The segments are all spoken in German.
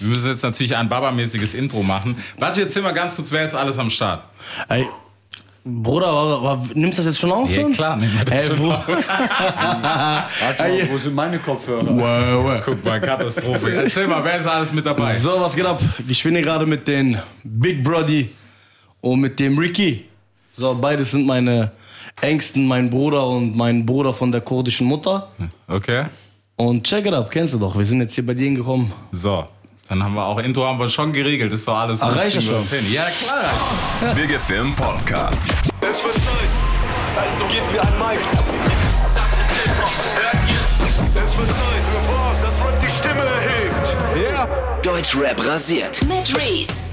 Wir müssen jetzt natürlich ein Baba-mäßiges Intro machen. Warte, erzähl mal ganz kurz, wer ist alles am Start? Ey, Bruder, war, war, nimmst du das jetzt schon auf? Ja, klar, nehmen wir das Ey, schon wo, auf. Warte mal, wo sind meine Kopfhörer? wow, wow. Guck mal, Katastrophe. Erzähl mal, wer ist alles mit dabei? So, was geht ab? Ich bin hier gerade mit den Big Brody und mit dem Ricky. So, beides sind meine Ängsten, mein Bruder und mein Bruder von der kurdischen Mutter. Okay, Und check it up, kennst du doch. Wir sind jetzt hier bei dir gekommen. so. Dann haben wir auch Intro haben wir schon geregelt. Ist doch alles Ach, reicht schon? Ja, klar. Big FM Podcast. Es wird Zeit. Also gebt mir ein Mic. Das ist Hip-Hop. Hört ihr? Es wird Zeit für was, das Rap die Stimme erhebt. Deutschrap rasiert. Mit Reese.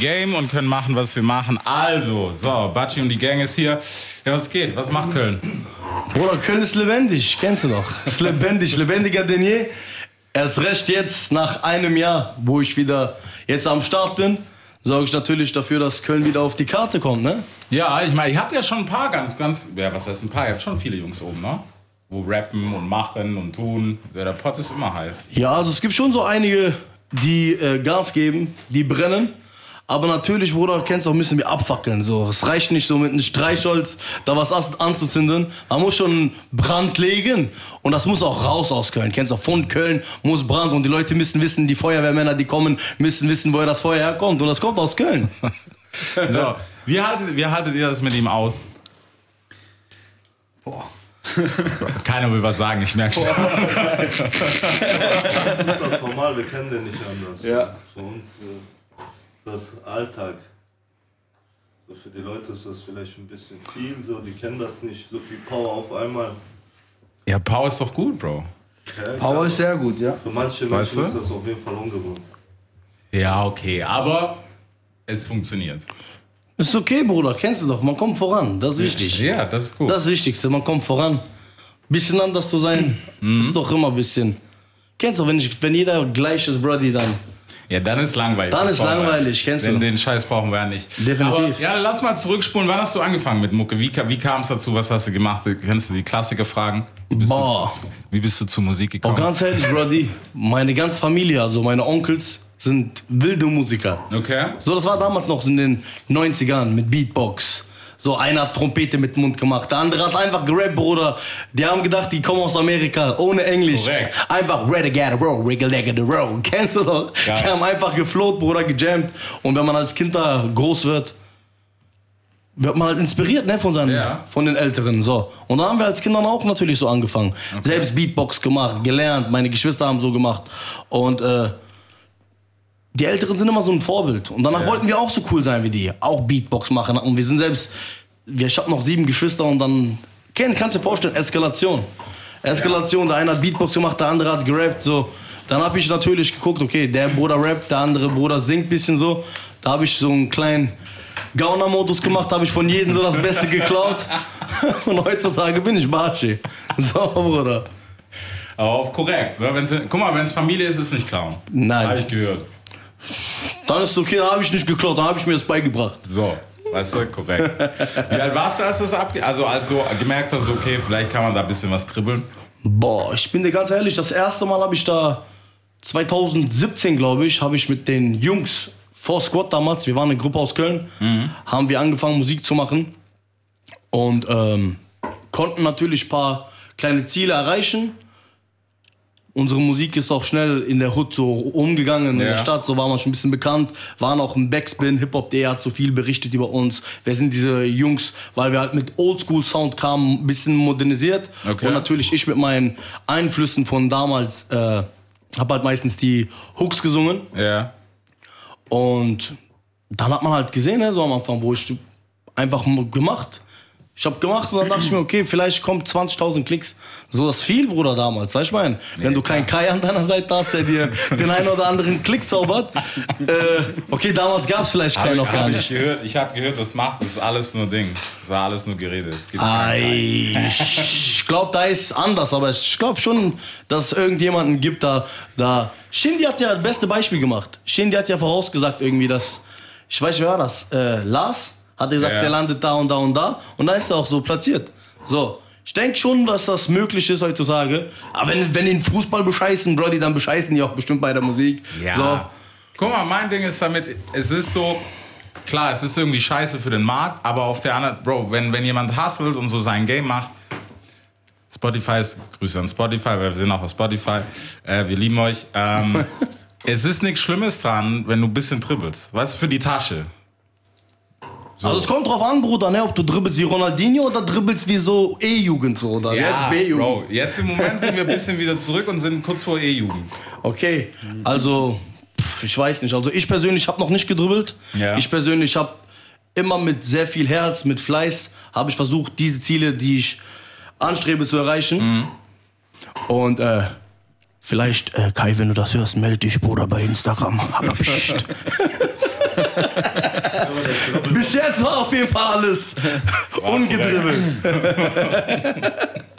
Game und können machen, was wir machen. Also, so, Batschi und die Gang ist hier. Ja, was geht? Was macht Köln? Bruder, Köln ist lebendig, kennst du doch. Ist lebendig, lebendiger denn je. Erst recht jetzt, nach einem Jahr, wo ich wieder jetzt am Start bin, sorge ich natürlich dafür, dass Köln wieder auf die Karte kommt, ne? Ja, ich meine, ihr habt ja schon ein paar ganz, ganz, ja, was heißt ein paar? Ihr habt schon viele Jungs oben, ne? Wo rappen und machen und tun. Der Pott ist immer heiß. Ja, also es gibt schon so einige, die äh, Gas geben, die brennen. Aber natürlich, Bruder, kennst du auch, müssen wir abfackeln. So. Es reicht nicht so mit einem Streichholz da was an- anzuzünden. Man muss schon Brand legen. Und das muss auch raus aus Köln. Kennst du auch, von Köln muss Brand. Und die Leute müssen wissen, die Feuerwehrmänner, die kommen, müssen wissen, woher das Feuer herkommt. Und das kommt aus Köln. So, wie haltet, wie haltet ihr das mit ihm aus? Boah. Keiner will was sagen, ich merke schon. Das ist das normal, wir kennen den nicht anders. Ja. Für uns äh, ist das Alltag. So für die Leute ist das vielleicht ein bisschen viel, so die kennen das nicht, so viel Power auf einmal. Ja, Power ist doch gut, Bro. Ja, Power ist sehr gut, ja. Für manche Weißt Menschen du? ist das auf jeden Fall ungewohnt. Ja, okay, aber es funktioniert. Ist okay, Bruder, kennst du doch. Man kommt voran. Das ist wichtig. Ja, das ist gut. Das Wichtigste, man kommt voran. Bisschen anders zu sein, ist doch immer ein bisschen. Kennst du, wenn, ich, wenn jeder gleich ist, Brody, dann. Ja, dann ist langweilig. Dann Das ist brauchen wir. langweilig, kennst Den, du. den Scheiß brauchen wir ja nicht. Definitiv. Aber, ja, lass mal zurückspulen. Wann hast du angefangen mit Mucke? Wie, wie kam es dazu? Was hast du gemacht? Kennst du die Klassiker fragen? Wie bist, Boah. Du, zu- wie bist du zur Musik Auch gekommen? ganz ehrlich, Brody, meine ganze Familie, also meine Onkels, sind wilde Musiker. Okay. So, das war damals noch in den 90ern mit Beatbox. So, einer hat Trompete mit dem Mund gemacht, der andere hat einfach gerappt, Bruder. Die haben gedacht, die kommen aus Amerika, ohne Englisch. Korrekt. Einfach a roll, the roll. Kennst du doch? Geil. Die haben einfach gefloht, Bruder, gejammt. Und wenn man als Kind da groß wird, wird man halt inspiriert, ne, von seinen, Ja. von den Älteren, so. Und da haben wir als Kindern auch natürlich so angefangen. Selbst Beatbox gemacht, gelernt, meine Geschwister haben so gemacht. Und, äh, die Älteren sind immer so ein Vorbild. Und danach Ja. wollten wir auch so cool sein wie die. Auch Beatbox machen. Und wir sind selbst, wir, ich noch sieben Geschwister und dann, kenn, kannst du dir vorstellen, Eskalation. Eskalation, der eine hat Beatbox gemacht, der andere hat gerappt, so. Dann habe ich natürlich geguckt, okay, der Bruder rappt, der andere Bruder singt bisschen so. Da habe ich so einen kleinen Gauner-Modus gemacht, habe ich von jedem so das Beste geklaut. Und heutzutage bin ich Barschi. So, Bruder. Aber auf korrekt. Ne? Wenn's, guck mal, wenn es Familie ist, ist es nicht klauen. Nein. Habe ich gehört. Dann ist es okay, dann habe ich nicht geklaut, dann habe ich mir das beigebracht. So, weißt du, korrekt. Wie alt warst du, als das abge... Also als du gemerkt hast, okay, vielleicht kann man da ein bisschen was dribbeln? Boah, ich bin dir ganz ehrlich, das erste Mal habe ich da 2017, glaube ich, habe ich mit den Jungs vor Squad damals, wir waren eine Gruppe aus Köln, haben wir angefangen Musik zu machen und ähm, konnten natürlich ein paar kleine Ziele erreichen. Unsere Musik ist auch schnell in der Hood so umgegangen, in Ja. der Stadt, so war man schon ein bisschen bekannt, waren auch im Backspin, Hip-Hop.de hat so viel berichtet über uns. Wer sind diese Jungs, weil wir halt mit Oldschool-Sound kamen, ein bisschen modernisiert. Okay. Und natürlich ich mit meinen Einflüssen von damals, äh, habe halt meistens die Hooks gesungen. Ja. Und dann hat man halt gesehen, ne, so am Anfang, wo ich einfach gemacht. Ich habe gemacht und dann dachte ich mir, okay, vielleicht kommt 20.000 Klicks. So das viel, Bruder, damals. Weißt du, ich mein, wenn du keinen Kai an deiner Seite hast, der dir den einen oder anderen Klick zaubert. Äh, okay, damals gab es vielleicht ich, noch gar hab ich nicht. gehört, ich habe gehört, das macht, das ist alles nur Ding. Das war alles nur Gerede. Ei, ich glaube, da ist anders, aber ich glaube schon, dass es irgendjemanden gibt, da, da. Shindy hat ja das beste Beispiel gemacht. Shindy hat ja vorausgesagt irgendwie, dass, ich weiß nicht, wer war das? Äh, Lars hat gesagt, Ja. der landet da und da und da. Und da ist er auch so platziert. So, Ich denke schon, dass das möglich ist heutzutage. Aber wenn, wenn den Fußball bescheißen, Brody, dann bescheißen die auch bestimmt bei der Musik. Ja. So. Guck mal, mein Ding ist damit, es ist so, klar, es ist irgendwie scheiße für den Markt, aber auf der anderen, Bro, wenn, wenn jemand hustelt und so sein Game macht, Spotify ist, Grüße an Spotify, weil wir sind auch auf Spotify, äh, wir lieben euch. Ähm, es ist nichts Schlimmes dran, wenn du ein bisschen dribbelst, weißt du, für die Tasche. Also es kommt drauf an, Bruder, ne, ob du dribbelst wie Ronaldinho oder dribbelst wie so E-Jugend so, oder? Ist B-Jugend? Bro, jetzt im Moment sind wir ein bisschen wieder zurück und sind kurz vor E-Jugend. Okay, also pff, ich weiß nicht. Also ich persönlich habe noch nicht gedribbelt. Ja. Ich persönlich habe immer mit sehr viel Herz, mit Fleiß, habe ich versucht, diese Ziele, die ich anstrebe, zu erreichen. Und äh, vielleicht, äh, Kai, wenn du das hörst, melde dich, Bruder, bei Instagram. Aber. Bis jetzt war auf jeden Fall alles ungedribbelt.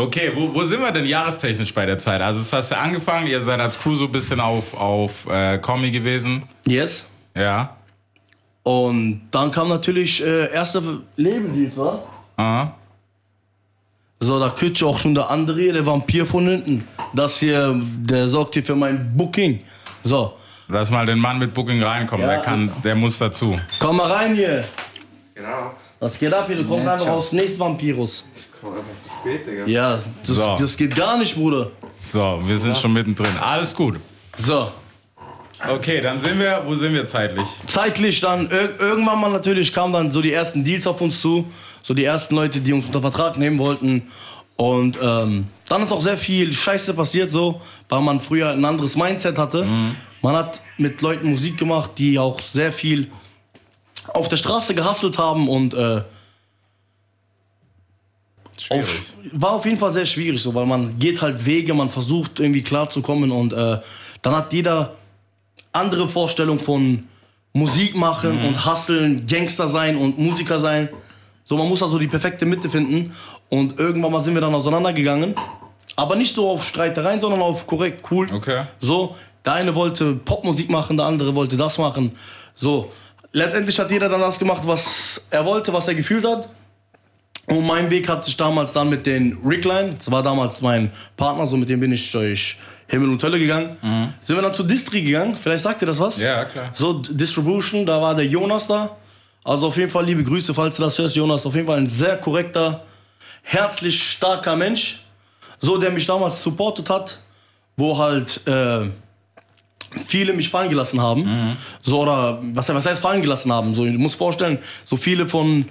Okay, wo, wo sind wir denn jahrestechnisch bei der Zeit? Also, das hast du angefangen, ihr seid als Crew so ein bisschen auf, auf äh, Kommi gewesen. Yes. Ja. Und dann kam natürlich äh, erster Lebendienst, wa? Aha. So, da kütscht auch schon der andere, der Vampir von hinten. Das hier, der sorgt hier für mein Booking. So, Lass mal den Mann mit Booking reinkommen, Ja. der kann, der muss dazu. komm mal rein hier. Genau. Was geht ab hier? Du kommst einfach aus nächsten Vampirus. Komm einfach zu spät, Digga. Ja, das, So. das geht gar nicht, Bruder. So, wir sind schon mittendrin. Alles gut. So, Okay, dann sind wir, wo sind wir zeitlich? zeitlich dann, ir irgendwann mal natürlich kamen dann so die ersten Deals auf uns zu. So die ersten Leute, die uns unter Vertrag nehmen wollten. Und ähm, dann ist auch sehr viel Scheiße passiert, so, weil man früher ein anderes Mindset hatte. Man hat mit Leuten Musik gemacht, die auch sehr viel auf der Straße gehustelt haben und äh, auf, war auf jeden Fall sehr schwierig, so, weil man geht halt Wege, man versucht irgendwie klarzukommen und äh, dann hat jeder andere Vorstellung von Musik machen und hustlen, Gangster sein und Musiker sein. So, man muss also die perfekte Mitte finden und irgendwann mal sind wir dann auseinandergegangen. Aber nicht so auf Streitereien, sondern auf korrekt, cool. Okay. So, der eine wollte Popmusik machen, der andere wollte das machen. So, letztendlich hat jeder dann das gemacht, was er wollte, was er gefühlt hat. Und mein Weg hat sich damals dann mit den Rickline, das war damals mein Partner, so mit dem bin ich durch Himmel und Hölle gegangen. Sind wir dann zu Distri gegangen, vielleicht sagt ihr das was? Ja, klar. So, Distribution, da war der Jonas da. Also auf jeden Fall liebe Grüße, falls du das hörst, Jonas. Auf jeden Fall ein sehr korrekter, herzlich starker Mensch. So, der mich damals supportet hat, wo halt äh, viele mich fallen gelassen haben. So, oder was, was heißt fallen gelassen haben? So, du musst vorstellen, so viele von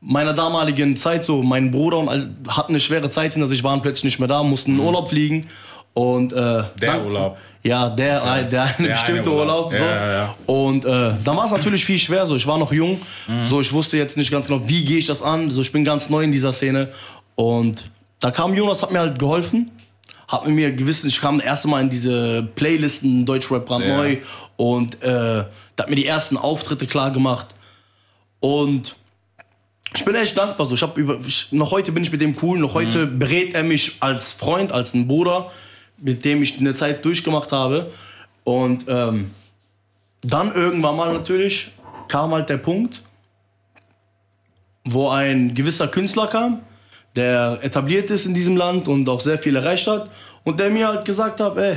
meiner damaligen Zeit, so mein Bruder und all, hatten eine schwere Zeit hinter sich, waren plötzlich nicht mehr da, mussten in Urlaub fliegen. Und, äh, Der dann- Urlaub. Ja, der, ein- der eine Der bestimmte eine Urlaub. Urlaub. so. Ja, ja, ja. Und äh, dann war es natürlich viel schwer. So, ich war noch jung, so ich wusste jetzt nicht ganz genau, wie gehe ich das an. So, ich bin ganz neu in dieser Szene. Und da kam Jonas, hat mir halt geholfen. Mit mir gewissen, ich kam das erste Mal in diese Playlisten Deutschrap brandneu Ja. und äh, der hat mir die ersten Auftritte klar gemacht. Und ich bin echt dankbar. So. Ich hab über, ich, noch heute bin ich mit dem cool. Noch heute berät er mich als Freund, als ein Bruder, mit dem ich eine Zeit durchgemacht habe. Und ähm, dann irgendwann mal natürlich kam halt der Punkt, wo ein gewisser Künstler kam, der etabliert ist in diesem Land und auch sehr viel erreicht hat. Und der mir halt gesagt hat, ey,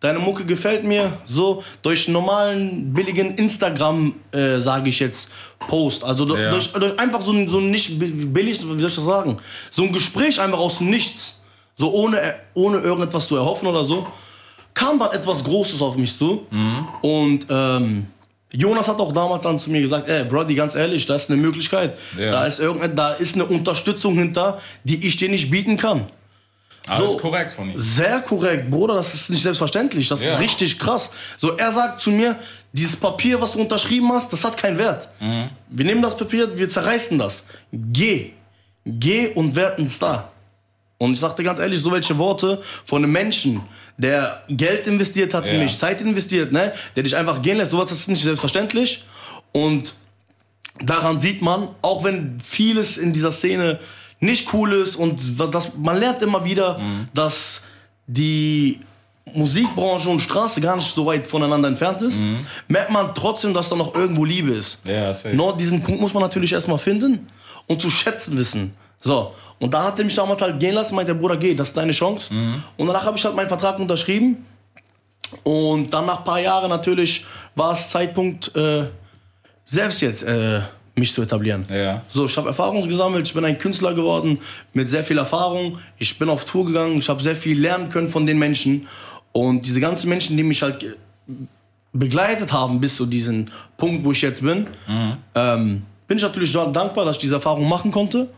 deine Mucke gefällt mir. So durch normalen, billigen Instagram, äh, sage ich jetzt, Post. Also do- Ja. durch, durch einfach so ein, so ein nicht bi- billig, wie soll ich das sagen? So ein Gespräch einfach aus dem Nichts. So ohne, ohne irgendetwas zu erhoffen oder so. Kam dann etwas Großes auf mich zu. Und ähm, Jonas hat auch damals dann zu mir gesagt, ey, Brody, ganz ehrlich, da ist eine Möglichkeit. Ja. Da, ist irgende, da ist eine Unterstützung hinter, die ich dir nicht bieten kann. Alles So. korrekt von ihm. Sehr korrekt, Bruder, das ist nicht selbstverständlich. Das Ja. ist richtig krass. So, er sagt zu mir, dieses Papier, was du unterschrieben hast, das hat keinen Wert. Mhm. Wir nehmen das Papier, wir zerreißen das. Geh. Geh und werd ein Star. Und ich sagte ganz ehrlich, so welche Worte von einem Menschen, der Geld investiert hat in Ja. mich, Zeit investiert, ne, der dich einfach gehen lässt, sowas das ist nicht selbstverständlich. Und daran sieht man, auch wenn vieles in dieser Szene nicht cool ist und das, man lernt immer wieder, dass die Musikbranche und Straße gar nicht so weit voneinander entfernt ist, merkt man trotzdem, dass da noch irgendwo Liebe ist. Ja. Nur diesen Punkt muss man natürlich erstmal finden und zu schätzen wissen. So, und da hat er mich damals halt gehen lassen, meinte der Bruder, geh, das ist deine Chance. Und danach habe ich halt meinen Vertrag unterschrieben. Und dann nach ein paar Jahren natürlich war es Zeitpunkt, äh, selbst jetzt äh, mich zu etablieren. Ja. So, ich habe Erfahrung gesammelt, ich bin ein Künstler geworden mit sehr viel Erfahrung. Ich bin auf Tour gegangen, ich habe sehr viel lernen können von den Menschen. Und diese ganzen Menschen, die mich halt begleitet haben bis zu diesem Punkt, wo ich jetzt bin, ähm, bin ich natürlich da- dankbar, dass ich diese Erfahrung machen konnte.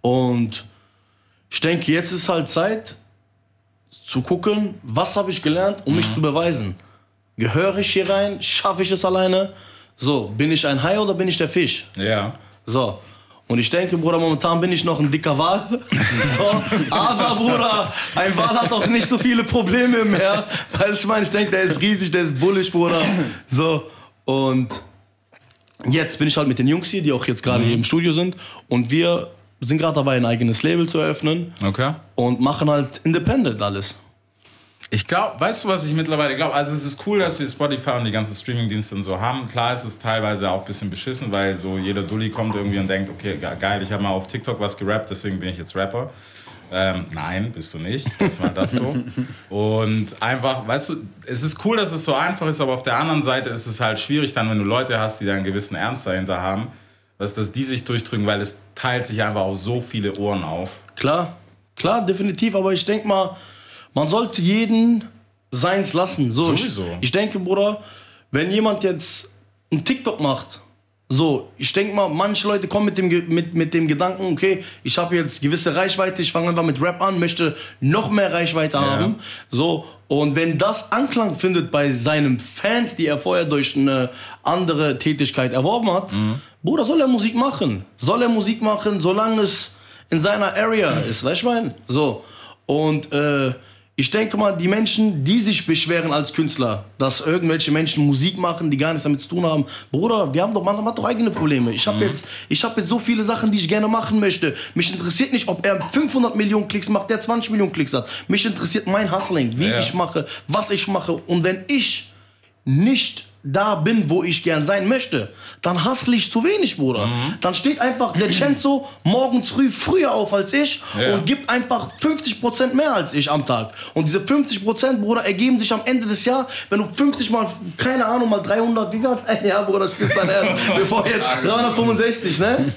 Und ich denke, jetzt ist halt Zeit zu gucken, was habe ich gelernt, um mich zu beweisen. Gehöre ich hier rein? Schaffe ich es alleine? So, bin ich ein Hai oder bin ich der Fisch? Ja. So. Und ich denke, Bruder, momentan bin ich noch ein dicker Wal. So. Aber, Bruder, ein Wal hat auch nicht so viele Probleme im Meer. Weißt du, ich meine, ich denke, der ist riesig, der ist bullig, Bruder. So. Und jetzt bin ich halt mit den Jungs hier, die auch jetzt gerade hier im Studio sind. Und wir sind gerade dabei, ein eigenes Label zu eröffnen. Okay. Und machen halt independent alles. Ich glaube, weißt du, was ich mittlerweile glaube? Also es ist cool, dass wir Spotify und die ganzen Streamingdienste und so haben. Klar, es ist teilweise auch ein bisschen beschissen, weil so jeder Dulli kommt irgendwie und denkt, okay, ge- geil, ich habe mal auf TikTok was gerappt, deswegen bin ich jetzt Rapper. Ähm, nein, bist du nicht. Das war das so. Und einfach, weißt du, es ist cool, dass es so einfach ist, aber auf der anderen Seite ist es halt schwierig dann, wenn du Leute hast, die da einen gewissen Ernst dahinter haben, dass, dass die sich durchdrücken, weil es teilt sich einfach auf so viele Ohren auf. Klar, klar, definitiv. Aber ich denke mal, man sollte jeden seins lassen. So, Sowieso. Ich, ich denke, Bruder, wenn jemand jetzt einen TikTok macht, so, ich denke mal, manche Leute kommen mit dem, mit, mit dem Gedanken, okay, ich habe jetzt gewisse Reichweite, ich fange einfach mit Rap an, möchte noch mehr Reichweite haben. So, und wenn das Anklang findet bei seinen Fans, die er vorher durch eine andere Tätigkeit erworben hat, Bruder, soll er Musik machen. Soll er Musik machen, solange es in seiner Area ist, weißt du, ich mein? So. Und äh, ich denke mal, die Menschen, die sich beschweren als Künstler, dass irgendwelche Menschen Musik machen, die gar nichts damit zu tun haben, Bruder, wir haben doch, man hat doch eigene Probleme. Ich habe jetzt, ich habe jetzt so viele Sachen, die ich gerne machen möchte. Mich interessiert nicht, ob er 500 Millionen Klicks macht, der 20 Millionen Klicks hat. Mich interessiert mein Hustling, wie Ja. ich mache, was ich mache. Und wenn ich nicht da bin, wo ich gern sein möchte, dann hustle ich zu wenig, Bruder. Dann steht einfach der Cenzo morgens früh früher auf als ich Ja. und gibt einfach 50% mehr als ich am Tag. Und diese 50%, Bruder, ergeben sich am Ende des Jahres, wenn du 50 mal, keine Ahnung, mal 300, wie viel hat ein Jahr, Bruder, spielst dann erst, bevor jetzt 365, ne?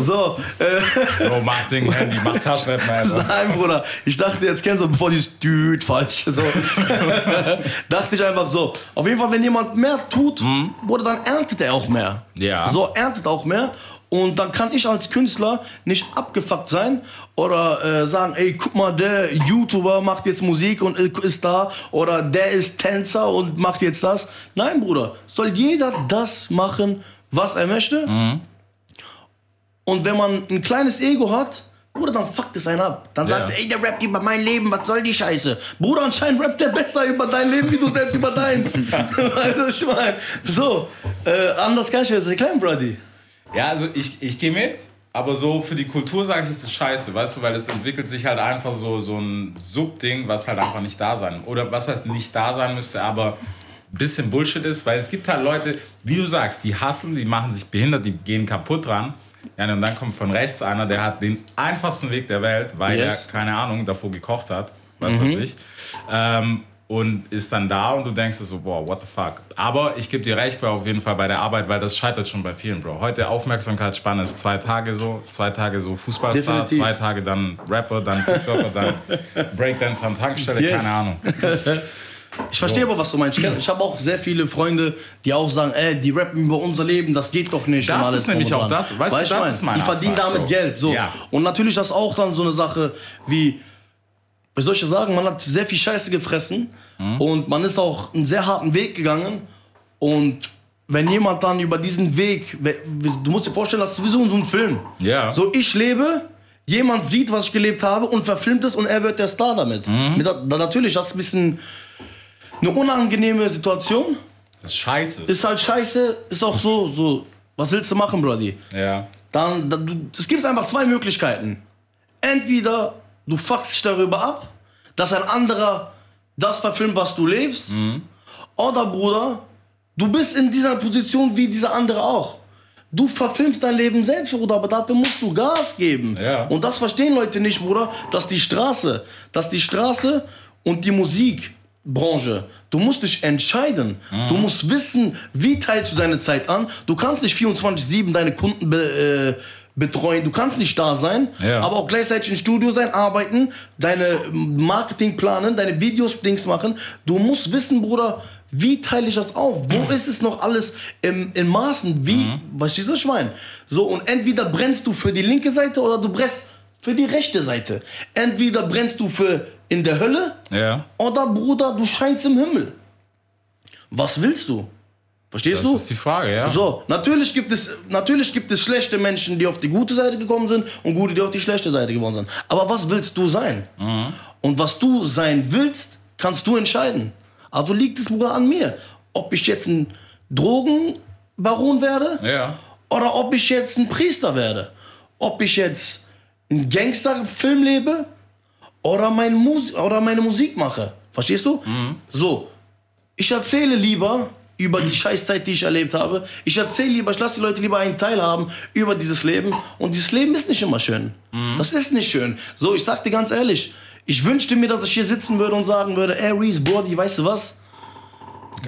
So, äh, Bro, mach Ding, Handy, mach Taschenrechner. Nein, Bruder. Ich dachte, jetzt kennst du, bevor dieses Düt falsch. So. dachte ich einfach so. Auf jeden Fall, wenn jemand mehr tut, Bruder, dann erntet er auch mehr. Ja. So, erntet auch mehr. Und dann kann ich als Künstler nicht abgefuckt sein oder äh, sagen, ey, guck mal, der YouTuber macht jetzt Musik und ist da oder der ist Tänzer und macht jetzt das. Nein, Bruder, soll jeder das machen, was er möchte. Und wenn man ein kleines Ego hat, Bruder, dann fuckt es einen ab. Dann Ja. sagst du, ey, der rappt über mein Leben, was soll die Scheiße? Bruder, anscheinend rappt der besser über dein Leben, wie du selbst über deins. weißt du, ich meine? So, äh, anders kann ich mir das erklären, Brody. Ja, also ich, ich gehe mit, aber so für die Kultur sage ich, ist es scheiße, weißt du, weil es entwickelt sich halt einfach so, so ein Subding, was halt einfach nicht da sein, oder was heißt nicht da sein müsste, aber ein bisschen Bullshit ist, weil es gibt halt Leute, wie du sagst, die hassen, die machen sich behindert, die gehen kaputt dran. Ja, und dann kommt von rechts einer, der hat den einfachsten Weg der Welt, weil Yes. er, keine Ahnung, davor gekocht hat, was weiß ich. Ähm, und ist dann da und du denkst so, boah, what the fuck. Aber ich gebe dir recht bei auf jeden Fall bei der Arbeit, weil das scheitert schon bei vielen, Bro. Heute Aufmerksamkeitsspanne ist zwei Tage so, zwei Tage so Fußballstar, Definitiv. zwei Tage dann Rapper, dann TikToker, dann Breakdancer an Tankstelle, Yes. keine Ahnung. Ich verstehe aber, was du meinst. Ich habe auch sehr viele Freunde, die auch sagen, ey, die rappen über unser Leben, das geht doch nicht. Das ist nämlich auch das- weißt du, Weißt das mein? ist meine Die verdienen Abfuck, damit Bro. Geld. So. Ja. Und natürlich das auch dann so eine Sache wie, wie soll ich das sagen, man hat sehr viel Scheiße gefressen Mhm. und man ist auch einen sehr harten Weg gegangen. Und wenn jemand dann über diesen Weg, du musst dir vorstellen, das ist sowieso so ein Film. Ja. So, ich lebe, jemand sieht, was ich gelebt habe und verfilmt es und er wird der Star damit. Mhm. Mit, natürlich, das ist ein bisschen eine unangenehme Situation. Das ist scheiße. Ist halt scheiße, ist auch so, so. Was willst du machen, Brody? ja. Dann, dann du, es gibt einfach zwei Möglichkeiten. Entweder du fuckst dich darüber ab, dass ein anderer das verfilmt, was du lebst. Oder, Bruder, du bist in dieser Position wie dieser andere auch. Du verfilmst dein Leben selbst, Bruder, aber dafür musst du Gas geben. Ja. Und das verstehen Leute nicht, Bruder, dass die Straße, dass die Straße und die Musikbranche, du musst dich entscheiden. Mhm. Du musst wissen, wie teilst du deine Zeit an. Du kannst nicht 24-7 deine Kunden be, äh, betreuen. Du kannst nicht da sein, Ja. aber auch gleichzeitig im Studio sein, arbeiten, deine Marketing planen, deine Videos, Dings machen. Du musst wissen, Bruder, wie teile ich das auf? Wo ist es noch alles im, in Maßen? Wie, du, was ich meine? So, und entweder brennst du für die linke Seite oder du brennst für die rechte Seite. Entweder brennst du für in der Hölle Ja. oder, Bruder, du scheinst im Himmel. Was willst du? Verstehst Das du? ist die Frage, ja. So, natürlich gibt, es, natürlich gibt es schlechte Menschen, die auf die gute Seite gekommen sind und gute, die auf die schlechte Seite geworden sind. Aber was willst du sein? Und was du sein willst, kannst du entscheiden. Also liegt es Bruder an mir, ob ich jetzt ein Drogenbaron werde Ja. oder ob ich jetzt ein Priester werde. Ob ich jetzt einen Gangsterfilm lebe oder, mein Mus oder meine Musik mache. Verstehst du? So, ich erzähle lieber über die Scheißzeit, die ich erlebt habe. Ich erzähle lieber, ich lasse die Leute lieber einen Teil haben über dieses Leben. Und dieses Leben ist nicht immer schön. Das ist nicht schön. So, ich sag dir ganz ehrlich, ich wünschte mir, dass ich hier sitzen würde und sagen würde, ey Reese, Brody, weißt du was?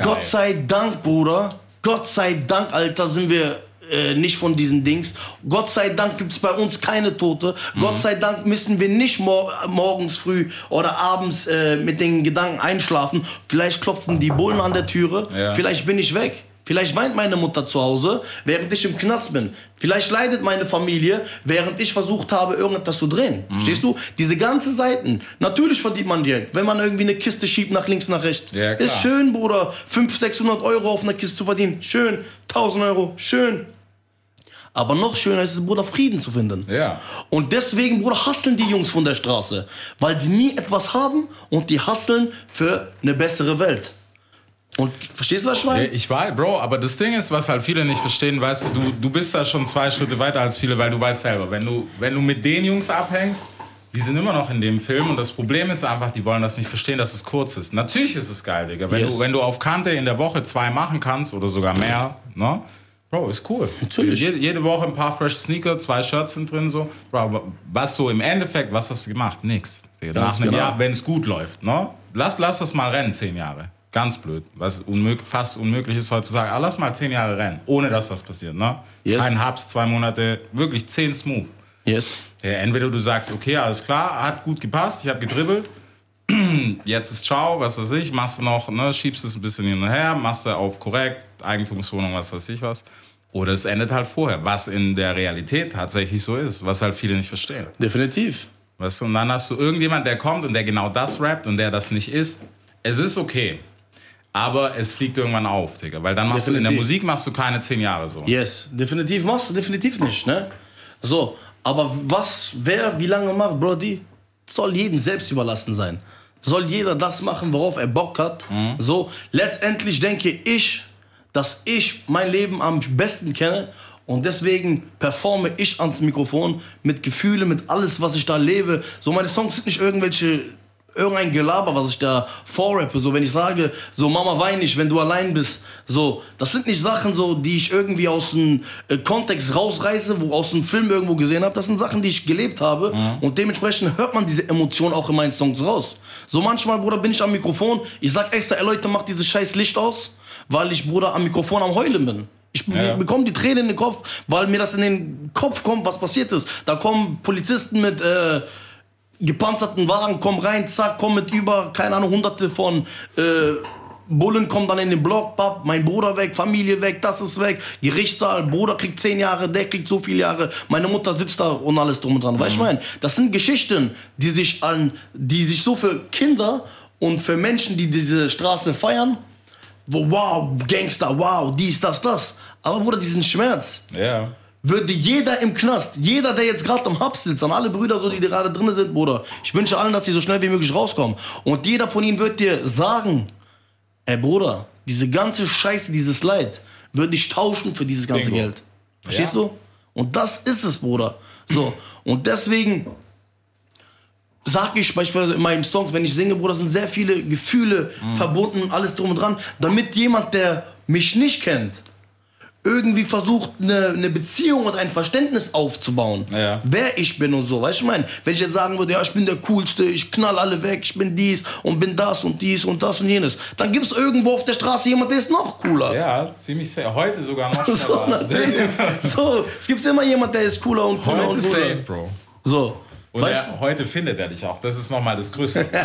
Gott sei Dank, Bruder. Gott sei Dank, Alter, sind wir äh, nicht von diesen Dings. Gott sei Dank gibt es bei uns keine Tote. Gott sei Dank müssen wir nicht mor morgens früh oder abends äh, mit den Gedanken einschlafen. Vielleicht klopfen die Bullen an der Türe. Ja. Vielleicht bin ich weg. Vielleicht weint meine Mutter zu Hause, während ich im Knast bin. Vielleicht leidet meine Familie, während ich versucht habe, irgendetwas zu drehen. Mhm. Verstehst du? Diese ganzen Seiten. Natürlich verdient man Geld, wenn man irgendwie eine Kiste schiebt nach links, nach rechts. Ja. Ist schön, Bruder. 500, 600 Euro auf einer Kiste zu verdienen. Schön. 1000 Euro. Schön. Aber noch schöner ist es, Bruder, Frieden zu finden. Ja. Und deswegen, Bruder, hasseln die Jungs von der Straße. Weil sie nie etwas haben und die hasseln für eine bessere Welt. Und verstehst du, was ich Ja, meine? Ich weiß, Bro, aber das Ding ist, was halt viele nicht verstehen, weißt du, du, du bist da schon zwei Schritte weiter als viele, weil du weißt selber, wenn du, wenn du mit den Jungs abhängst, die sind immer noch in dem Film und das Problem ist einfach, die wollen das nicht verstehen, dass es kurz ist. Natürlich ist es geil, Digga. Wenn, Yes. du, wenn du auf Kante in der Woche zwei machen kannst oder sogar mehr, ne? Bro, ist cool. Natürlich. Jede, jede Woche ein paar fresh Sneaker, zwei Shirts sind drin, so. Bro, was so im Endeffekt, was hast du gemacht? Nix. Nach einem genau. Jahr, wenn es gut läuft, ne? Lass, lass das mal rennen, zehn Jahre. Ganz blöd. Was unmög fast unmöglich ist heutzutage. Aber lass mal zehn Jahre rennen, ohne dass was passiert, ne? Yes. Kein Hubs, zwei Monate, wirklich zehn smooth. Yes. Ja, entweder du sagst, okay, alles klar, hat gut gepasst, ich habe gedribbelt, jetzt ist ciao, was weiß ich, machst du noch, ne, schiebst es ein bisschen hin und her, machst du auf korrekt, Eigentumswohnung, was weiß ich was. Oder es endet halt vorher, was in der Realität tatsächlich so ist, was halt viele nicht verstehen. Definitiv. Weißt du, und dann hast du irgendjemand, der kommt und der genau das rappt und der das nicht ist. Es ist okay. Aber es fliegt irgendwann auf, Digga. Weil dann machst du in der Definitiv. Musik machst du keine zehn Jahre so. Yes. Definitiv machst du definitiv nicht, ne? So, aber was, wer, wie lange macht, Brody, soll jedem selbst überlassen sein. Soll jeder das machen, worauf er Bock hat. So, letztendlich denke ich, dass ich mein Leben am besten kenne und deswegen performe ich ans Mikrofon mit Gefühle, mit alles, was ich da lebe. So, meine Songs sind nicht irgendwelche irgendein Gelaber, was ich da vorrappe. So, wenn ich sage, so Mama wein nicht, wenn du allein bist. So, das sind nicht Sachen, so, die ich irgendwie aus dem äh, Kontext rausreiße, wo aus dem Film irgendwo gesehen habe. Das sind Sachen, die ich gelebt habe. Und dementsprechend hört man diese Emotion auch in meinen Songs raus. So manchmal, Bruder, bin ich am Mikrofon. Ich sag extra, ey Leute, macht dieses scheiß Licht aus, weil ich, Bruder, am Mikrofon am Heulen bin. Ich Ja. bekomme die Tränen in den Kopf, weil mir das in den Kopf kommt, was passiert ist. Da kommen Polizisten mit äh, gepanzerten Wagen, kommen rein, zack, kommen mit über, keine Ahnung, hunderte von äh, Bullen kommen dann in den Block, papp, mein Bruder weg, Familie weg, das ist weg, Gerichtssaal, Bruder kriegt zehn Jahre, der kriegt so viele Jahre, meine Mutter sitzt da und alles drum und dran. Weißt du, ich meine, das sind Geschichten, die sich an, die sich so für Kinder und für Menschen, die diese Straße feiern, wo wow, Gangster, wow, dies, das, das. Aber Bruder, diesen Schmerz, Ja. würde jeder im Knast, jeder, der jetzt gerade am Hub sitzt, an alle Brüder, so, die gerade drin sind, Bruder, ich wünsche allen, dass sie so schnell wie möglich rauskommen. Und jeder von ihnen wird dir sagen, ey Bruder, diese ganze Scheiße, dieses Leid, würde ich tauschen für dieses ganze Bingo. Geld. Verstehst Ja. du? Und das ist es, Bruder. So, und deswegen sag ich beispielsweise in meinen Songs, wenn ich singe, Bruder, sind sehr viele Gefühle verbunden, alles drum und dran, damit jemand, der mich nicht kennt, irgendwie versucht, eine, eine Beziehung und ein Verständnis aufzubauen. Ja. Wer ich bin und so, weißt du, ich meine, wenn ich jetzt sagen würde, ja, ich bin der Coolste, ich knall alle weg, ich bin dies und bin das und dies und das und jenes, dann gibt es irgendwo auf der Straße jemand, der ist noch cooler. Ja, ziemlich safe. Heute sogar noch So, schneller. natürlich. so, es gibt immer jemand, der ist cooler und cooler Heute und cooler. safe, Bro. So. Und weißt er, heute findet er dich auch. Das ist nochmal das Größte.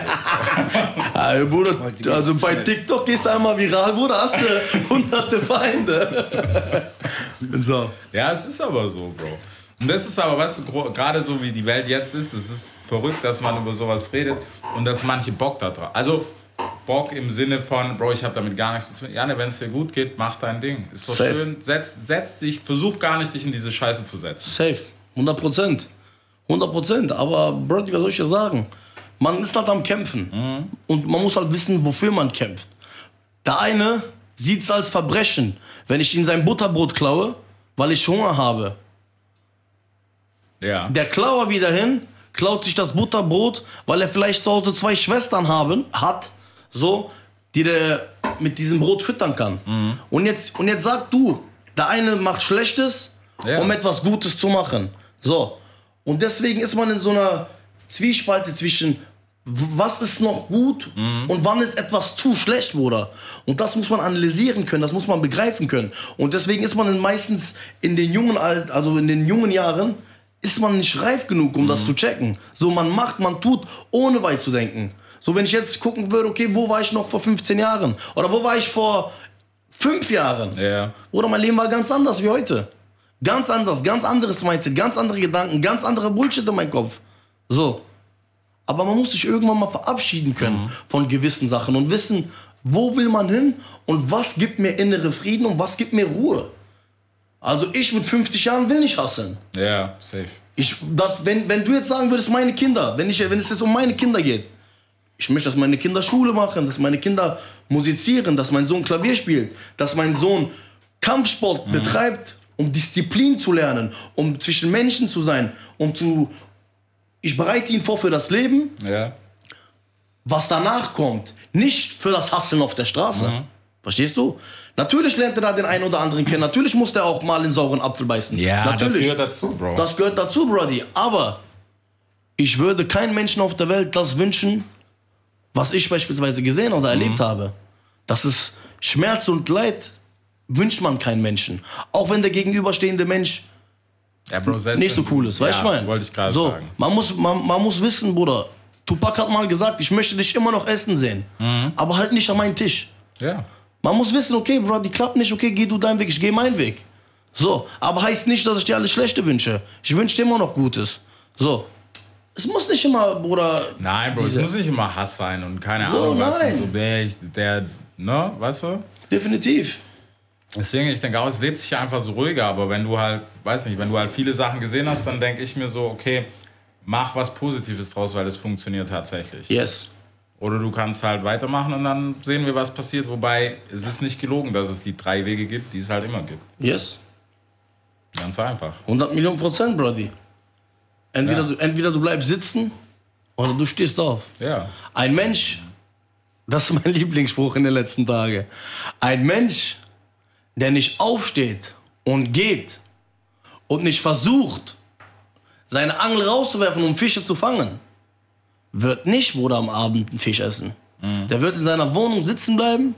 Ah, Bruder, also bei TikTok gehst du einmal viral, Bruder, hast du hunderte Feinde. so. ja, es ist aber so, Bro. Und das ist aber, weißt du, gerade so wie die Welt jetzt ist, es ist verrückt, dass man über sowas redet und dass manche Bock da drauf. Also Bock im Sinne von, Bro, ich habe damit gar nichts zu tun. Ja, ne, wenn es dir gut geht, mach dein Ding. Ist doch Safe. schön. Setz, setz dich, versuch gar nicht, dich in diese Scheiße zu setzen. Safe. 100 Prozent. 100 Prozent. Aber, Brody, was soll ich dir sagen? Man ist halt am Kämpfen. Und man muss halt wissen, wofür man kämpft. Der eine sieht es als Verbrechen, wenn ich ihm sein Butterbrot klaue, weil ich Hunger habe. Ja. Der Klauer wieder hin, klaut sich das Butterbrot, weil er vielleicht zu Hause zwei Schwestern haben, hat, so, die der mit diesem Brot füttern kann. Und, jetzt, und jetzt sag du, der eine macht Schlechtes, Ja. um etwas Gutes zu machen. So. Und deswegen ist man in so einer Zwiespalte zwischen, was ist noch gut und wann ist etwas zu schlecht, Bruder. Und das muss man analysieren können, das muss man begreifen können. Und deswegen ist man meistens in den jungen Alt, also in den jungen Jahren, ist man nicht reif genug, um das zu checken. So, man macht, man tut, ohne weit zu denken. So, wenn ich jetzt gucken würde, okay, wo war ich noch vor 15 Jahren? Oder wo war ich vor fünf Jahren? Ja. Oder mein Leben war ganz anders wie heute. Ganz anders, ganz anderes Mindset, ganz andere Gedanken, ganz andere Bullshit in meinem Kopf. So. Aber man muss sich irgendwann mal verabschieden können von gewissen Sachen und wissen, wo will man hin und was gibt mir innere Frieden und was gibt mir Ruhe. Also ich mit 50 Jahren will nicht hasseln. Ja, safe. Ich, das, wenn, wenn du jetzt sagen würdest, meine Kinder, wenn, ich, wenn es jetzt um meine Kinder geht, ich möchte, dass meine Kinder Schule machen, dass meine Kinder musizieren, dass mein Sohn Klavier spielt, dass mein Sohn Kampfsport betreibt, um Disziplin zu lernen, um zwischen Menschen zu sein, um zu. Ich bereite ihn vor für das Leben, Ja. was danach kommt. Nicht für das Hasseln auf der Straße. Mhm. Verstehst du? Natürlich lernt er da den einen oder anderen kennen. Natürlich muss der auch mal in sauren Apfel beißen. Ja, das Natürlich. gehört dazu, Bro. Das gehört dazu, Brody. Aber ich würde keinem Menschen auf der Welt das wünschen, was ich beispielsweise gesehen oder erlebt Mhm. habe. Das ist Schmerz und Leid wünscht man keinen Menschen. Auch wenn der gegenüberstehende Mensch ja, Bro, nicht so cool ist. Weißt du, ja, mein? Wollte ich gerade so, sagen. Man muss, man, man muss wissen, Bruder. Tupac hat mal gesagt, ich möchte dich immer noch essen sehen. Mhm. Aber halt nicht an meinen Tisch. Ja. Man muss wissen, okay, Bro, die klappt nicht, okay, geh du deinen Weg, ich geh meinen Weg. So, aber heißt nicht, dass ich dir alles Schlechte wünsche. Ich wünsche dir immer noch Gutes. So. Es muss nicht immer, Bruder. Nein, Bro, Diese- es muss nicht immer Hass sein und keine So, Ahnung was. nein. Und so der, der, ne, weißt du? Definitiv. Deswegen, ich denke auch, es lebt sich einfach so ruhiger, aber wenn du halt, weiß nicht, wenn du halt viele Sachen gesehen hast, dann denke ich mir so, okay, mach was Positives draus, weil es funktioniert tatsächlich. Yes. Oder du kannst halt weitermachen und dann sehen wir, was passiert. Wobei, es ist nicht gelogen, dass es die drei Wege gibt, die es halt immer gibt. Yes. Ganz einfach. 100 Millionen Prozent, Brody. Entweder, Ja. du, entweder du bleibst sitzen oder du stehst auf. Ja. Ein Mensch, das ist mein Lieblingsspruch in den letzten Tagen. Ein Mensch, der nicht aufsteht und geht und nicht versucht, seine Angel rauszuwerfen, um Fische zu fangen, wird nicht, Bruder, am Abend einen Fisch essen. Der wird in seiner Wohnung sitzen bleiben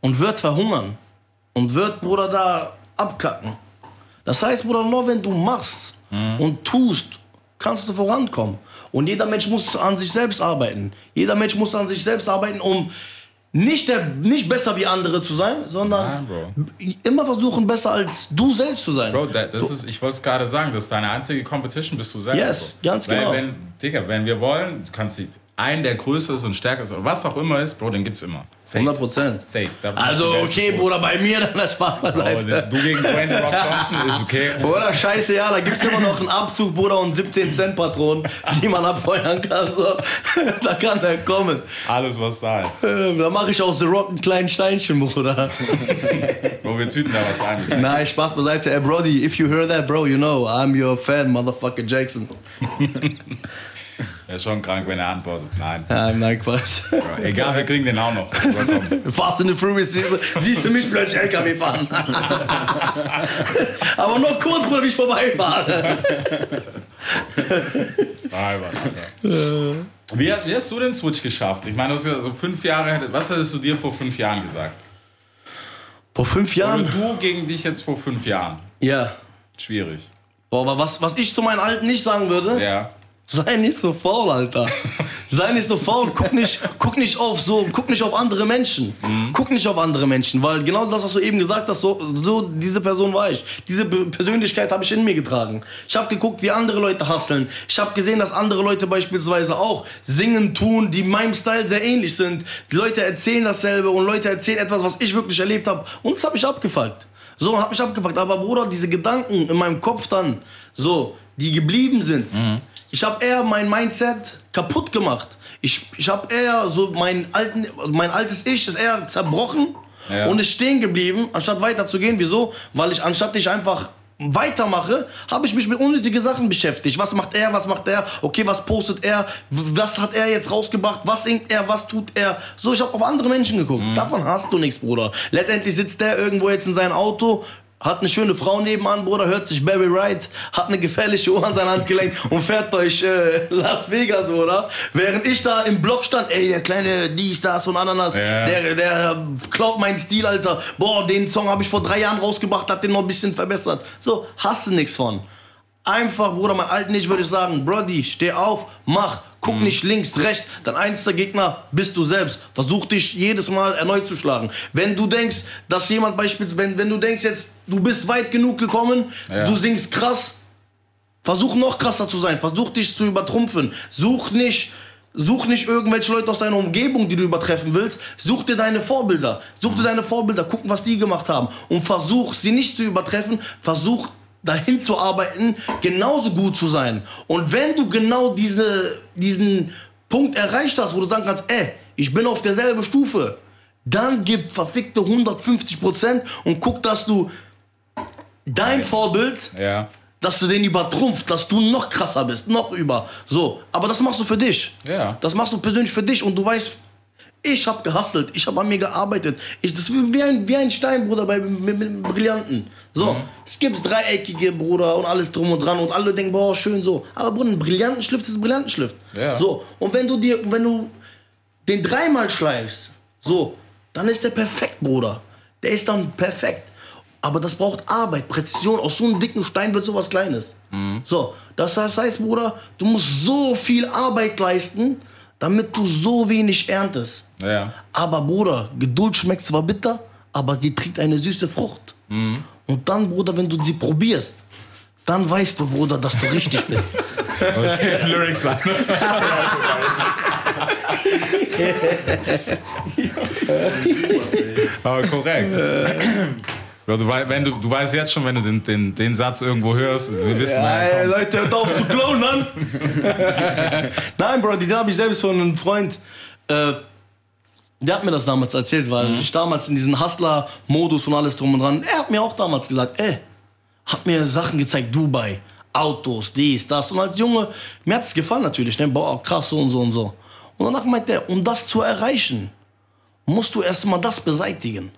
und wird verhungern. Und wird, Bruder, da abkacken. Das heißt, Bruder, nur wenn du machst und tust, kannst du vorankommen. Und jeder Mensch muss an sich selbst arbeiten. Jeder Mensch muss an sich selbst arbeiten, um nicht, der, nicht besser wie andere zu sein, sondern Nein, immer versuchen, besser als du selbst zu sein. Bro, da- das ist, ich wollte es gerade sagen, das ist deine einzige Competition, bist du selber. Yes, ganz Weil genau. Wenn, Digga, wenn wir wollen, du kannst die, einen, der größer ist und stärker ist oder was auch immer ist, Bro, den gibt's immer. Safe. 100 Prozent. Safe. Da bist Also, okay, groß. Bruder, bei mir dann der Spaß Bro, beiseite. du gegen Dwayne Rock Johnson ist okay. Bruder, scheiße, ja, da gibt's immer noch einen Abzug, Bruder, und 17 Cent Patronen, die man abfeuern kann. So. Da kann der kommen. Alles, was da ist. Äh, Da mache ich aus The Rock einen kleinen Steinchen, Bruder. Bro, wir tüten da was ein. Nein, Spaß beiseite. Ey, Brody, if you hear that, bro, you know, I'm your fan, motherfucker Jackson. Er ist schon krank, wenn er antwortet. Nein. Ja, nein, Quatsch. Egal, wir kriegen den auch noch. Fast in the Furious siehst du, siehst du mich plötzlich LKW fahren. Aber noch kurz, Bruder, wie ich vorbeifahre. Nein, Mann. Wie, wie hast du den Switch geschafft? Ich meine, du hast gesagt, so fünf Jahre, was hättest du dir vor fünf Jahren gesagt? Vor fünf Oder Jahren? du gegen dich jetzt vor fünf Jahren? Ja. Schwierig. Boah, aber was, was ich zu meinen Alten nicht sagen würde, Ja. Sei nicht so faul, Alter. sei nicht so faul, guck nicht, guck nicht auf so, guck nicht auf andere Menschen. Guck nicht auf andere Menschen, weil genau das, was du eben gesagt hast, so, so diese Person war ich. Diese Persönlichkeit habe ich in mir getragen. Ich habe geguckt, wie andere Leute hasseln. Ich habe gesehen, dass andere Leute beispielsweise auch singen, tun, die meinem Style sehr ähnlich sind. Die Leute erzählen dasselbe und Leute erzählen etwas, was ich wirklich erlebt habe. Und das habe ich abgefuckt. So, hab mich abgefuckt. Aber Bruder, diese Gedanken in meinem Kopf dann, so, die geblieben sind. Ich habe eher mein Mindset kaputt gemacht. Ich, ich habe eher so mein, alten, mein altes Ich ist eher zerbrochen Ja. und ist stehen geblieben, anstatt weiterzugehen. Wieso? Weil ich, anstatt ich einfach weitermache, habe ich mich mit unnötigen Sachen beschäftigt. Was macht er, was macht er? Okay, was postet er? Was hat er jetzt rausgebracht? Was singt er? Was tut er? So, ich habe auf andere Menschen geguckt. Davon hast du nichts, Bruder. Letztendlich sitzt der irgendwo jetzt in seinem Auto, hat eine schöne Frau nebenan, Bruder, hört sich Barry Wright, hat eine gefährliche Uhr an sein Handgelenk und fährt durch äh, Las Vegas, oder? Während ich da im Block stand, ey, der kleine dies, das und Ananas, Ja. der, der klaut meinen Stil, Alter. Boah, den Song habe ich vor drei Jahren rausgebracht, hab den noch ein bisschen verbessert. So, hast du nichts von. Einfach, Bruder, mein alten Ich würde ich sagen, Brody, steh auf, mach, guck nicht links, rechts. Dein einziger Gegner bist du selbst. Versuch dich jedes Mal erneut zu schlagen. Wenn du denkst, dass jemand beispielsweise, wenn, wenn du denkst jetzt, du bist weit genug gekommen, Ja. du singst krass, Versuch noch krasser zu sein. Versuch dich zu übertrumpfen. Such nicht, such nicht irgendwelche Leute aus deiner Umgebung, die du übertreffen willst. Such dir deine Vorbilder. Such dir deine Vorbilder. Gucken, was die gemacht haben. Und versuch, sie nicht zu übertreffen. Versuch, dahin zu arbeiten, genauso gut zu sein. Und wenn du genau diese, diesen Punkt erreicht hast, wo du sagen kannst, ey, ich bin auf derselben Stufe, dann gib verfickte 150 Prozent und guck, dass du dein Vorbild Ja. dass du den übertrumpfst, dass du noch krasser bist, noch über. So, aber das machst du für dich. Ja. Das machst du persönlich für dich und du weißt, ich habe gehustelt, ich habe an mir gearbeitet. Ich, das ist wie ein, wie ein Stein, Bruder, bei, mit, mit Brillanten. So, Mhm. es gibt dreieckige, Bruder, und alles drum und dran und alle denken, boah, schön so. Aber Bruder, ein Brillantenschliff ist ein Brillantenschliff. Ja. So, und wenn du dir, wenn du den dreimal schleifst, so, dann ist der perfekt, Bruder. Der ist dann perfekt. Aber das braucht Arbeit, Präzision. Aus so einem dicken Stein wird sowas Kleines. So, das heißt, Bruder, du musst so viel Arbeit leisten, damit du so wenig erntest. Ja. Aber Bruder, Geduld schmeckt zwar bitter, aber sie trägt eine süße Frucht. Und dann, Bruder, wenn du sie probierst, dann weißt du, Bruder, dass du richtig bist. Das Lyrics sein. Aber korrekt. Bro, du, wenn du, du weißt jetzt schon, wenn du den, den, den Satz irgendwo hörst, wir wissen, Ey, komm. Leute, hört auf zu klauen, Mann! Nein, Bro, den habe ich selbst von einem Freund. Äh, der hat mir das damals erzählt, weil ich damals in diesem Hustler-Modus und alles drum und dran. Er hat mir auch damals gesagt, ey, hat mir Sachen gezeigt, Dubai, Autos, dies, das. Und als Junge, mir hat es gefallen natürlich, ne? Boah, krass so und so und so. Und danach meint er, um das zu erreichen, musst du erstmal das beseitigen.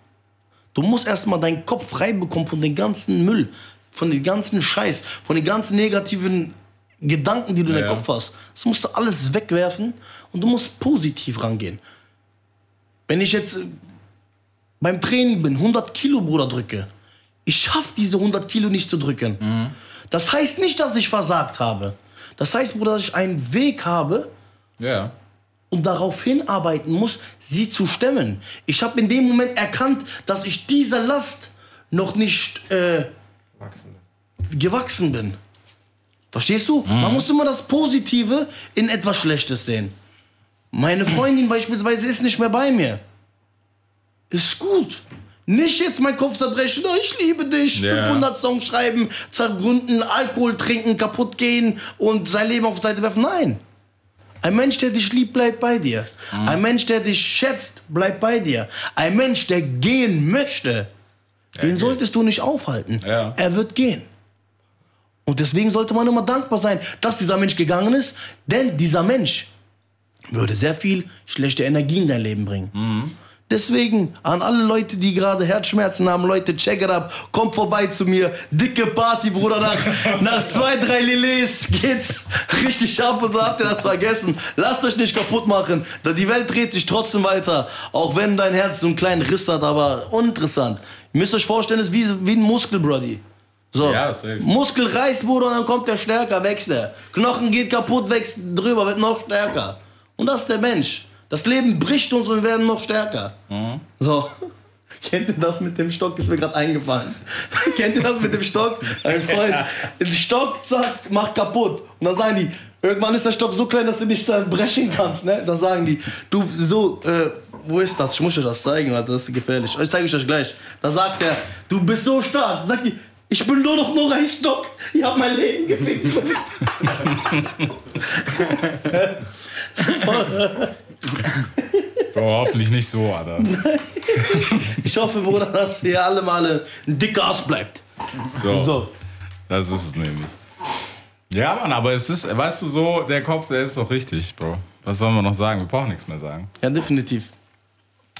Du musst erstmal deinen Kopf frei bekommen von dem ganzen Müll, von dem ganzen Scheiß, von den ganzen negativen Gedanken, die du in Ja. deinem Kopf hast. Das musst du alles wegwerfen und du musst positiv rangehen. Wenn ich jetzt äh, beim Training bin, 100 Kilo, Bruder, drücke, ich schaffe diese 100 Kilo nicht zu drücken. Das heißt nicht, dass ich versagt habe. Das heißt, Bruder, dass ich einen Weg habe, Ja. Und darauf hinarbeiten muss, sie zu stemmen. Ich habe in dem Moment erkannt, dass ich dieser Last noch nicht äh, gewachsen bin. Verstehst du? Man muss immer das Positive in etwas Schlechtes sehen. Meine Freundin beispielsweise ist nicht mehr bei mir. Ist gut. Nicht jetzt mein Kopf zerbrechen, oh, ich liebe dich, Ja. 500 Songs schreiben, zergründen, Alkohol trinken, kaputt gehen und sein Leben auf die Seite werfen. Nein. Ein Mensch, der dich liebt, bleibt bei dir. Ein Mensch, der dich schätzt, bleibt bei dir. Ein Mensch, der gehen möchte, den solltest du nicht aufhalten. Ja. Er wird gehen. Und deswegen sollte man immer dankbar sein, dass dieser Mensch gegangen ist, denn dieser Mensch würde sehr viel schlechte Energie in dein Leben bringen. Deswegen an alle Leute, die gerade Herzschmerzen haben, Leute, check it up, kommt vorbei zu mir, dicke Party, Bruder, nach, nach zwei, drei Lilés geht's richtig ab und so habt ihr das vergessen. Lasst euch nicht kaputt machen, da die Welt dreht sich trotzdem weiter, auch wenn dein Herz so einen kleinen Riss hat, aber uninteressant. Ihr müsst euch vorstellen, es ist wie, wie ein Muskel, Brody. So. Ja. Muskel reißt, Bruder, und dann kommt der stärker, wächst er. Knochen geht kaputt, wächst drüber, wird noch stärker. Und das ist der Mensch. Das Leben bricht uns und wir werden noch stärker. So. Kennt ihr das mit dem Stock? Ist mir gerade eingefallen. Kennt ihr das mit dem Stock? Ein Freund, den Stock, zack, macht kaputt. Und dann sagen die, irgendwann ist der Stock so klein, dass du nicht brechen kannst. Ne? Dann sagen die, du, so, äh, wo ist das? Ich muss euch das zeigen, Alter, das ist gefährlich. Ich zeige ich euch gleich. Da sagt er, du bist so stark. Sagt die, ich bin nur noch nur ein Stock. Ich habe mein Leben gefickt. Bro, hoffentlich nicht so, Alter. Ich hoffe, Bruder, dass ihr alle mal ein dicker Ass bleibt. So, So. das ist es nämlich. Ja, Mann, aber es ist, weißt du, so, der Kopf, der ist doch richtig, Bro. Was sollen wir noch sagen? Wir brauchen nichts mehr sagen. Ja, definitiv.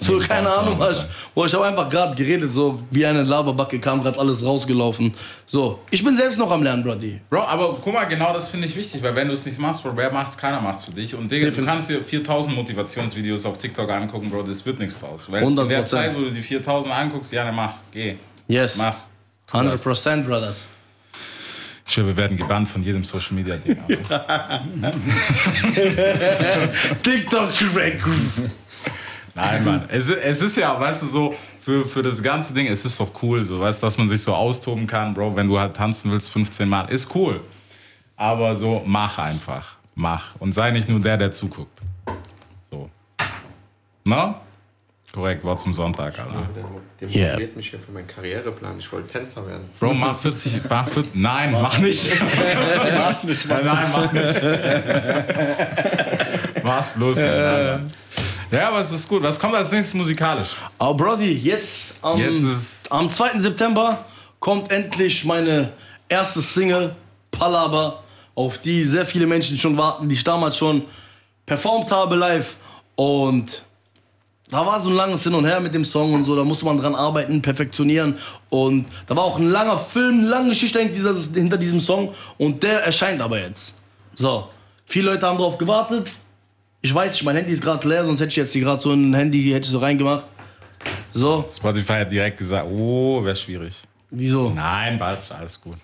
So, keine Ahnung, was nicht ich, wo ich habe einfach gerade geredet, so wie eine Laberbacke kam gerade alles rausgelaufen. So, ich bin selbst noch am Lernen, Brody. Bro, aber guck mal, genau das finde ich wichtig, weil wenn du es nicht machst, Bro, wer macht's? Keiner macht's für dich. Und Digga, du kannst dir 4000 Motivationsvideos auf TikTok angucken, Bro, das wird nichts draus. Weil in der 100%. Zeit, wo du die 4000 anguckst, ja, dann mach, geh, Yes. mach. tu das. 100% Brothers. Ich schwöre, wir werden gebannt von jedem Social Media Ding. Alter. Nein, Mann. Es, ist- es ist ja, weißt du, so für, für das ganze Ding, es ist doch cool, so, weißt du, dass man sich so austoben kann, Bro, wenn du halt tanzen willst 15 Mal, ist cool. Aber so, mach einfach. Mach. Und sei nicht nur der, der zuguckt. So. Na? Korrekt, Wort zum Sonntag, Alter. Der Yeah. motiviert mich hier für meinen Karriereplan. Ich wollte Tänzer werden. Bro, mach 40, mach 40, nein, mach nicht. mach nicht, Nein, mach nicht. Mach's bloß nicht. Alter. Ja, aber es ist gut. Was kommt als nächstes musikalisch? Aber Brody, jetzt am, Jetzt ist- am 2. September kommt endlich meine erste Single, Palaber, auf die sehr viele Menschen schon warten, die ich damals schon performt habe live. Und da war so ein langes Hin und Her mit dem Song und so, da musste man dran arbeiten, perfektionieren. Und da war auch ein langer Film, eine lange Geschichte hinter, diesem Song. Und der erscheint aber jetzt. So, viele Leute haben drauf gewartet. Ich weiß nicht, mein Handy ist gerade leer, sonst hätte ich jetzt hier gerade so ein Handy, hätte ich so reingemacht. So, Spotify hat direkt gesagt, oh, wäre schwierig. wieso? Nein, was, alles gut.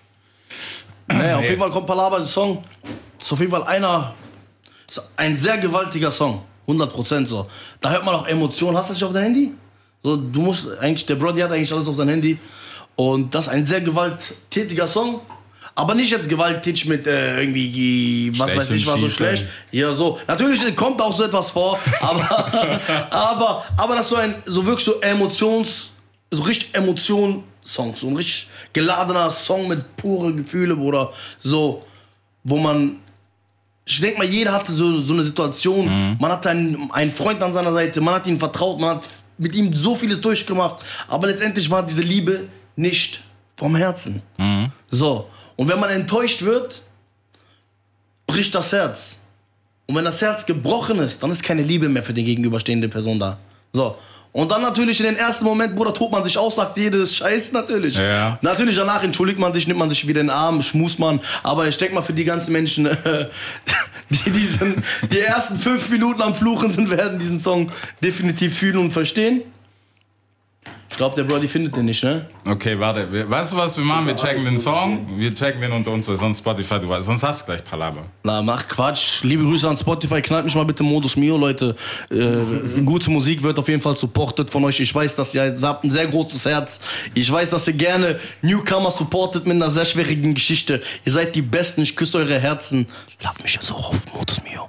Naja, auf jeden Fall kommt Palaber, der Song. Ist auf jeden Fall einer, ist ein sehr gewaltiger Song. 100% so. Da hört man auch Emotionen. Hast du das nicht auf dein Handy? So, du musst eigentlich, der Brody hat eigentlich alles auf sein Handy. Und das ist ein sehr gewalttätiger Song. Aber nicht jetzt gewalttätig mit äh, irgendwie, was Stechen, weiß ich, was so schlecht. Ja, so. Natürlich kommt auch so etwas vor, aber, aber, aber das ist so ein, so wirklich so Emotions, so richtig Emotion-Song. So ein richtig geladener Song mit pure Gefühle, Bruder. So, wo man ich denke mal, jeder hatte so, so eine Situation. Man hatte einen, einen Freund an seiner Seite, man hat ihm vertraut, man hat mit ihm so vieles durchgemacht. Aber letztendlich war diese Liebe nicht vom Herzen. So. Und wenn man enttäuscht wird, bricht das Herz. Und wenn das Herz gebrochen ist, dann ist keine Liebe mehr für die gegenüberstehende Person da. So. Und dann natürlich in den ersten Moment, Bruder, tobt man sich aus, sagt jedes Scheiß natürlich. Ja. Natürlich danach entschuldigt man sich, nimmt man sich wieder in den Arm, schmust man. Aber ich denke mal, für die ganzen Menschen, äh, die diesen, die ersten fünf Minuten am Fluchen sind, werden diesen Song definitiv fühlen und verstehen. Ich glaube, der Brody findet den nicht, ne? Okay, warte. Wir, weißt du, was wir machen? Wir checken den Song, wir checken den unter uns, weil sonst Spotify, du weißt, sonst hast du gleich Palaber. Na, mach Quatsch. Liebe Grüße an Spotify. Knallt mich mal bitte Modus Mio, Leute. Äh, gute Musik wird auf jeden Fall supportet von euch. Ich weiß, dass ihr, ihr habt ein sehr großes Herz. Ich weiß, dass ihr gerne Newcomer supportet mit einer sehr schwierigen Geschichte. Ihr seid die Besten. Ich küsse eure Herzen. Lad mich jetzt auch auf Modus Mio.